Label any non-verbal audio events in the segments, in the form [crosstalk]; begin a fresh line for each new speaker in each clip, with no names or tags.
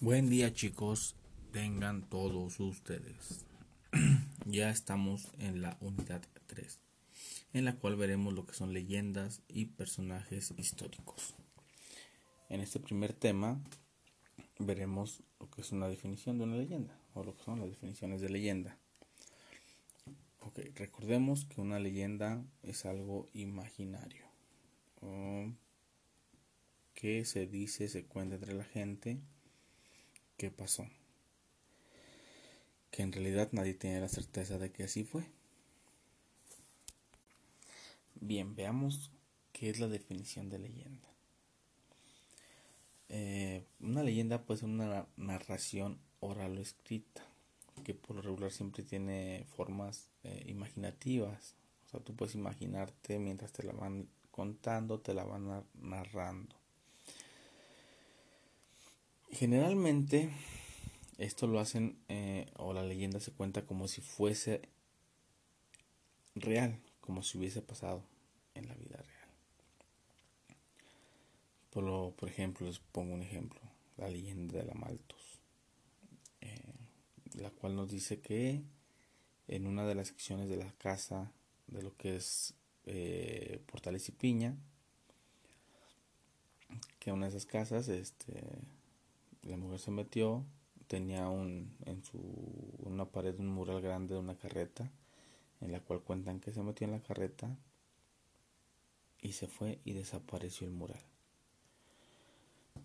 Buen día chicos, tengan todos ustedes. [clears throat] ya estamos en la unidad 3, en la cual veremos lo que son leyendas y personajes históricos. En este primer tema veremos lo que es una definición de una leyenda, o lo que son las definiciones de leyenda. Ok, recordemos que una leyenda es algo imaginario, que se dice, se cuenta entre la gente, qué pasó. Que en realidad nadie tiene la certeza de que así fue. Bien, veamos qué es la definición de leyenda. Eh, una leyenda puede ser una narración oral o escrita, que por lo regular siempre tiene formas eh, imaginativas. O sea, tú puedes imaginarte mientras te la van contando, te la van narrando. Generalmente esto lo hacen eh, o la leyenda se cuenta como si fuese real, como si hubiese pasado en la vida real. Por, lo, por ejemplo, les pongo un ejemplo, la leyenda de la Maltos, eh, la cual nos dice que en una de las secciones de la casa de lo que es eh, Portales y Piña, que una de esas casas, este, la mujer se metió, tenía un, en su, una pared un mural grande de una carreta, en la cual cuentan que se metió en la carreta y se fue y desapareció el mural. [clears throat]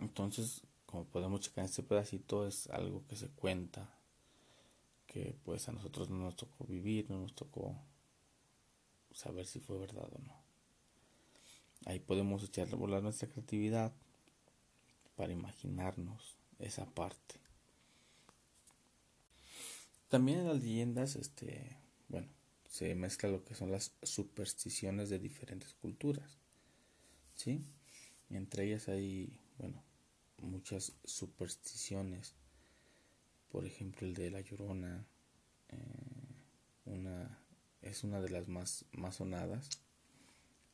Entonces, como podemos checar este pedacito, es algo que se cuenta, que pues a nosotros no nos tocó vivir, no nos tocó saber si fue verdad o no. Ahí podemos echarle volar nuestra creatividad para imaginarnos esa parte. También en las leyendas, este, bueno, se mezcla lo que son las supersticiones de diferentes culturas, ¿sí? entre ellas hay, bueno, muchas supersticiones. Por ejemplo, el de la llorona, eh, una, es una de las más, más sonadas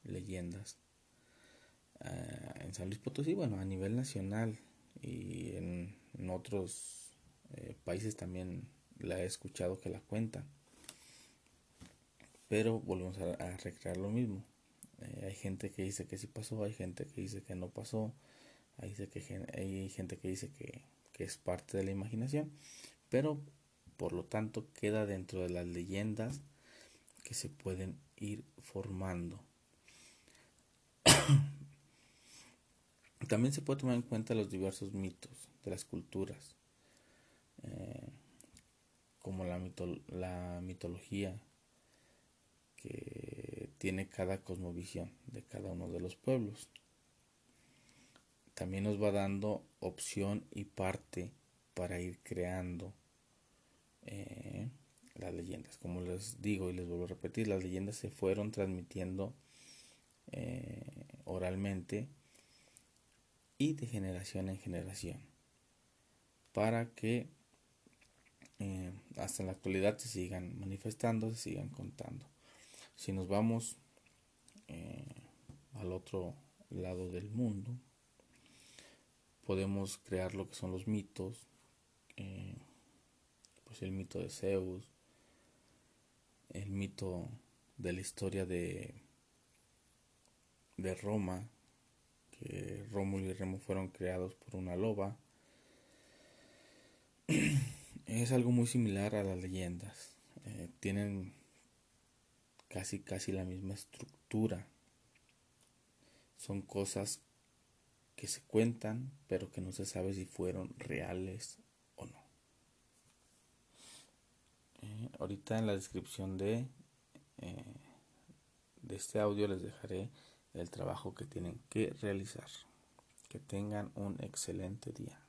leyendas eh, en San Luis Potosí, bueno, a nivel nacional y en, otros eh, países también la he escuchado que la cuentan. Pero volvemos a, recrear lo mismo. Eh, hay gente que dice que sí pasó, hay gente que dice que no pasó, hay, que, hay gente que dice que, que es parte de la imaginación, pero por lo tanto queda dentro de las leyendas que se pueden ir formando. También se puede tomar en cuenta los diversos mitos de las culturas, eh, como la, la mitología que tiene cada cosmovisión de cada uno de los pueblos. También nos va dando opción y parte para ir creando eh, las leyendas. Como les digo y les vuelvo a repetir, las leyendas se fueron transmitiendo eh, oralmente y de generación en generación para que eh, hasta la actualidad se sigan manifestando, se sigan contando. Si nos vamos eh, al otro lado del mundo, podemos crear lo que son los mitos, eh, pues el mito de Zeus, el mito de la historia de, de Roma, que Rómulo y Remo fueron creados por una loba. [clears throat] es algo muy similar a las leyendas. Eh, tienen casi casi la misma estructura. Son cosas que se cuentan, pero que no se sabe si fueron reales o no. Eh, ahorita en la descripción de, eh, de este audio les dejaré el trabajo que tienen que realizar. Que tengan un excelente día.